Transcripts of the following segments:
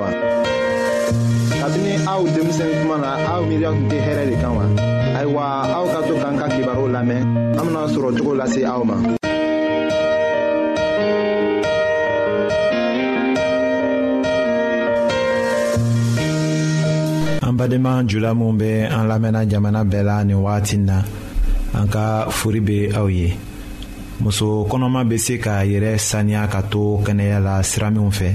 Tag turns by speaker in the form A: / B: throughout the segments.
A: wa. kabini aw denmisɛn kuma na aw miiriya tun tɛ hɛrɛ de kan wa. ayiwa aw ka to k'an ka kibaru lamɛn an bena sɔrɔ cogo lase aw ma.
B: an badenma jula minw be an lamɛnna jamana bɛɛ la nin wagati na an ka fori be aw ye muso kɔnɔma be se k'a yɛrɛ saniya ka to kɛnɛya la sira minw fɛ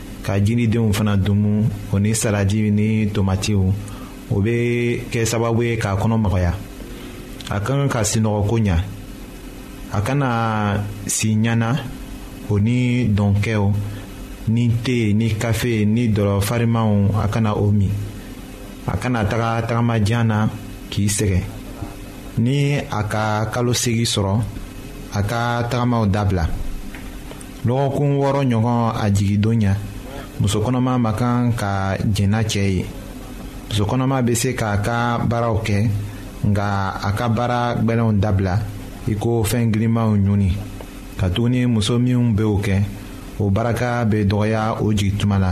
B: ka jiridenw fana dumu o ni salaji ni tomatiw o bɛ kɛ sababu ye k'a kɔnɔ magaya a ka kan ka sinɔgɔ ko ɲa a kana si ɲana o ni dɔnkɛw ni te ni kafe ni dɔlɔ farimanw a kana o min a kana taga tagama jan na k'i sɛgɛn ni a ka kalo segi sɔrɔ a ka tagamaw dabila lɔgɔkun wɔɔrɔ ɲɔgɔn a jigindon ɲɛ muso kɔnɔma ma kan ka jɛn n'a cɛ ye muso kɔnɔma bɛ se k'a ka baaraw kɛ nka a ka baara gbɛlɛnw dabila i ko fɛn girimanw ɲuni katuguni muso minnu bɛ o kɛ o baraka bɛ dɔgɔya o jigin tuma la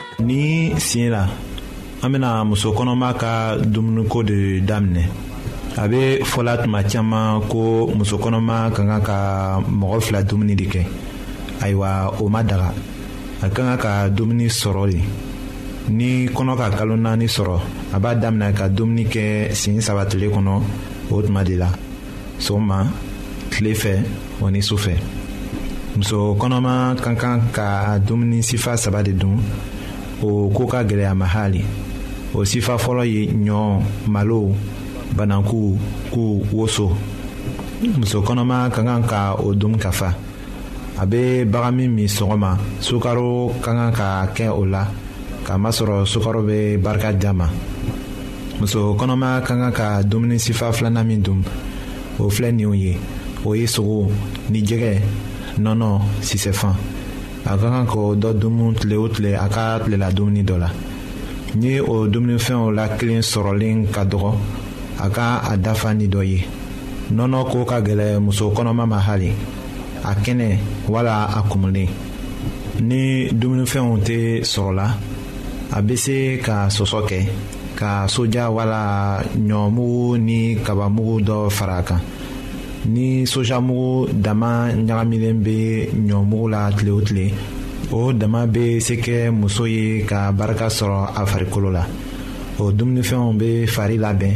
B: ni sen la an bɛna muso kɔnɔma ka dumuniko de daminɛ a bɛ fɔla tuma caman ko muso kɔnɔma ka kan ka mɔgɔ fila dumuni de kɛ ayiwa o ma daga a ka kan ka dumuni sɔrɔ de ni kɔnɔ ka kalo naani sɔrɔ a b'a daminɛ ka dumuni kɛ sen saba tile kɔnɔ o tuma de la sɔgɔma tile fɛ o ni su fɛ muso kɔnɔma ka kan ka dumuni sifa saba de dun o ko ka gɛlɛya ma hali o sifa fɔlɔ ye ɲɔ malo bananku ku woso muso kɔnɔma ka kan ka o dun ka fa a bɛ bagan min min sɔgɔma sukaro ka kan ka kɛ o la k'a masɔrɔ sukaro bɛ barika d'a ma muso kɔnɔma ka kan ka dumuni sifa filanan min dun o filɛ ninw ye o ye sogo ni jɛgɛ nɔnɔ sisɛfan a ka kan k'o dɔ dumuni tile o tile a ka tilela dumuni dɔ la ni o dumunifɛnw la kelen sɔrɔlen ka dɔgɔ a ka a dafa ni dɔ ye nɔnɔ ko ka gɛlɛ muso kɔnɔma ma hali a kɛnɛ wala a kumulen ni dumunifɛnw tɛ sɔrɔla a bɛ se ka sɔsɔ kɛ ka soja wala ɲɔmugu ni kabamugu dɔ fara a kan ni sojamugu dama ɲagamilen bɛ ɲɔmugu la tile o tile o dama bɛ se kɛ muso ye ka barika sɔrɔ a farikolo la o dumunifɛnw bɛ fari labɛn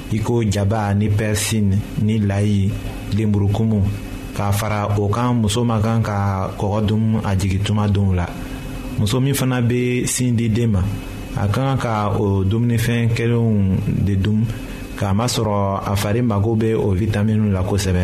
A: i ko jaba ni pɛrisini ni layi lenburukumu k'a fara o kan muso ma kan ka kɔgɔ dun a jigin tuma donw la muso min fana bɛ sin di den ma a ka kan ka o dumunifɛn kɛlenw de dun k'a masɔrɔ a fari mago bɛ o witaminiw la kosɛbɛ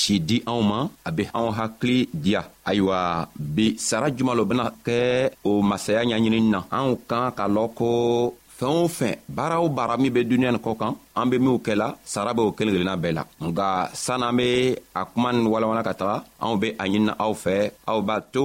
C: si di anw ma a be anw hakili diya ayiwa bi sara juman lo bena kɛ o masaya ɲaɲinini na anw kan k'a lɔn ko fɛɛn o fɛn baara o baara min be duniɲa nin kɔ kan an be minw kɛla sara be o kelen kelenna bɛɛ la nka san'an be a kuma nin walawala ka taga anw be a ɲinina aw fɛ aw b'a to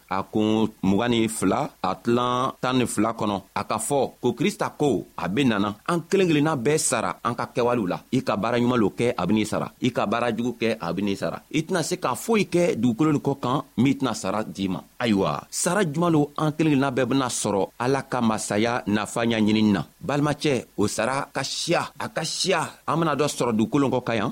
C: a kun mugan ni fila a tilan tan ni fila kɔnɔ a ka fɔ ko krista ko a be nana an kelen kelenna bɛɛ sara an ka kɛwalew la i ka baara ɲuman lo kɛ a ben'i sara i ka baara jugu kɛ a ben'i sara i tɛna se k'a foyi kɛ dugukolo nin kɔ kan min tɛna sara d'i ma ayiwa sara juman lo an kelen kelenna bɛɛ bena sɔrɔ ala ka masaya nafa ɲaɲinini na balimacɛ o sara ka siya a ka siya an bena dɔ sɔrɔ dugukolo kɔ ka yan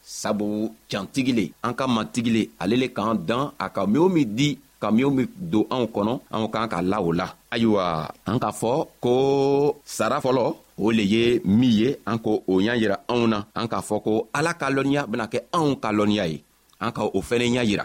C: sabu cantigi le an ka matigi le ale le k'an dan a ka min o min di ka min o min don anw kɔnɔ anw k'an ka la o la ayiwa an k'a fɔ ko sara fɔlɔ o le ye min ye an ko o y'a yira anw na an k'a fɔ ko ala ka lɔnniya bena kɛ anw ka lɔnniya ye an ka o fɛnɛ y'a yira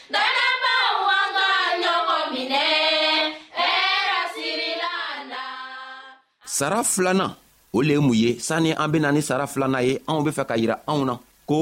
C: sara filanan o le ye mun ye sani an bena ni sara filanan ye anw be fɛ ka yira anw na ko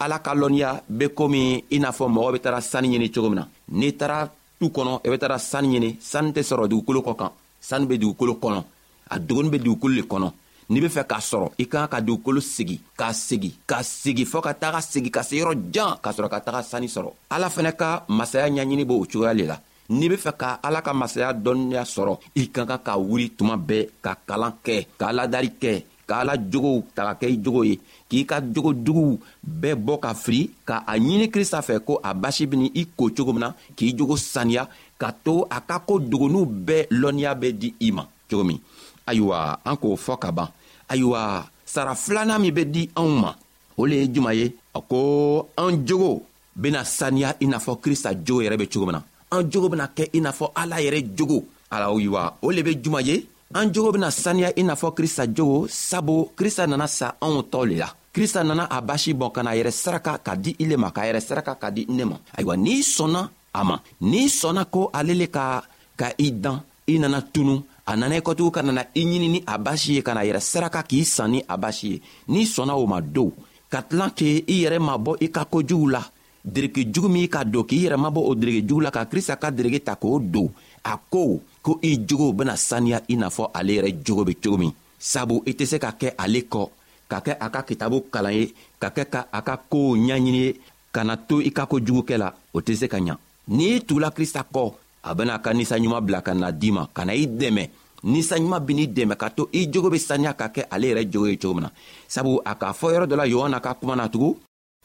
C: ala ka lɔnniya be komi i n'a fɔ mɔgɔ be tara sani ɲini cogo min na n'i tara tu kɔnɔ i be tara sani ɲini sani tɛ sɔrɔ dugukolo kɔ kan sanu bɛ dugukolo kɔnɔ a dogoni bɛ dugukolo le kɔnɔ n'i be fɛ k'a sɔrɔ i kan ka dugukolo segi k'a segi k'a segi fɔɔ ka taga segi ka se yɔrɔ jan k'a sɔrɔ ka taga sani sɔrɔ ala fɛnɛ ka masaya ɲaɲini b'o cogoya le la n'i be fɛ ka ala ka masaya dɔnniya sɔrɔ i ka kan ka wuli tuma bɛɛ ka kalan kɛ ka aladari kɛ ka ala jogow ta ka kɛ i jogo ye k'i ka jogo juguw bɛɛ bɔ ka firi ka a ɲini krista fɛ ko a basi bini i ko cogo min na k'i jogo saniya ka to a ka ko dogoniw bɛɛ lɔnniya bɛ di i ma cogo min ayiwa an k'o fɔ ka ban ayiwa sara filanan min bɛ di anw ma o le ye juma ye a ko an jogo bena saniya i n'a fɔ krista jogo yɛrɛ be cogo min na an jogo bena kɛ i n'a fɔ ala yɛrɛ jogo alayiwa o le be juman ye an jogo bena saniya i n'a fɔ krista jogo sabu krista nana sa anw tɔw le la krista nana a basi bɔn ka na yɛrɛ saraka ka di i le ma k'a yɛrɛ saraka ka di ne ma ayiwa n'i sɔnna a ma n'i sɔnna ko ale le ka ka i dan i nana tunu a nana i kɔtugu ka nana i ɲini ni a basi ye ka na yɛrɛ saraka k'i san ni a basi ye n'i sɔnna o ma dow ka tilan k'e i yɛrɛ mabɔ i ka kojugu la dereke jugu min ka don k'i yɛrɛ mabɔ o dereke jugu la ka krista ka dereke ta k'o don a ko ko i jogow bena saniya i n'a fɔ ale yɛrɛ jogo be cogo min sabu i tɛ se ka kɛ ale kɔ ka kɛ a ka kitabu kalan ye ka kɛ ka a ka koow ɲaɲini ye ka na to i ka ko jugukɛ la o tɛ se ka ɲa n'i tugula krista kɔ a bena ka ninsanɲuman bila ka na di ma ka na i dɛmɛ ninsanɲuman ben'i dɛmɛ ka to i jogo be saniya ka kɛ ale yɛrɛ jogo ye cogo min na sabu a k'a fɔ yɔrɔ dɔ la yohana ka kuma na tugun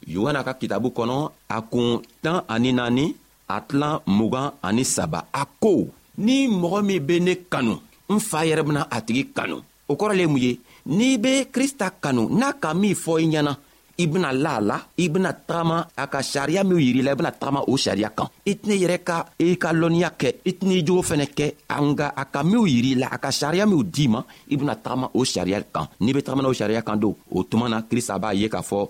C: yohana ka kitabu kɔnɔ a kun tan ani naani a tilan mugan ani saba a ko ni mɔgɔ min be ne kanu n fa yɛrɛ bena a tigi kanu o kɔrɔ le ye mun ye n'i be krista kanu n'a ka min fɔ i ɲɛna i bena la a la i bena tagama a ka sariya minw yiri la i bena tagama o sariya kan i tɛnɛ yɛrɛ ka i ka lɔnniya kɛ i tɛnɛ i jogo fɛnɛ kɛ nka a ka minw yiri la a ka sariya minw d'i ma i bena tagama o sariya kan n'i be tagamana o sariya kan don o tuma na krista b'a ye k'a fɔ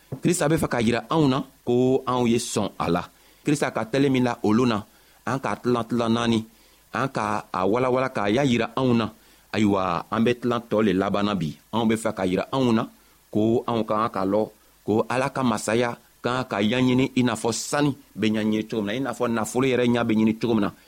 C: krista be fɛ k'a yira anw na ko anw ye sɔn a la krista ka tɛlen min la olu na an k'a tilan tilan naani an ka a walawala k'a y'a yira anw na ayiwa an be tilan tɔɔ le labanna bi anw be fɛ k'a yira anw na ko anw ka kan k'a lɔ ko ala ka masaya ka kan ka yaɲini i n'a fɔ sani be ɲaɲini cogo min na i n'a fɔ nafolo yɛrɛ ɲa be ɲini cogo min na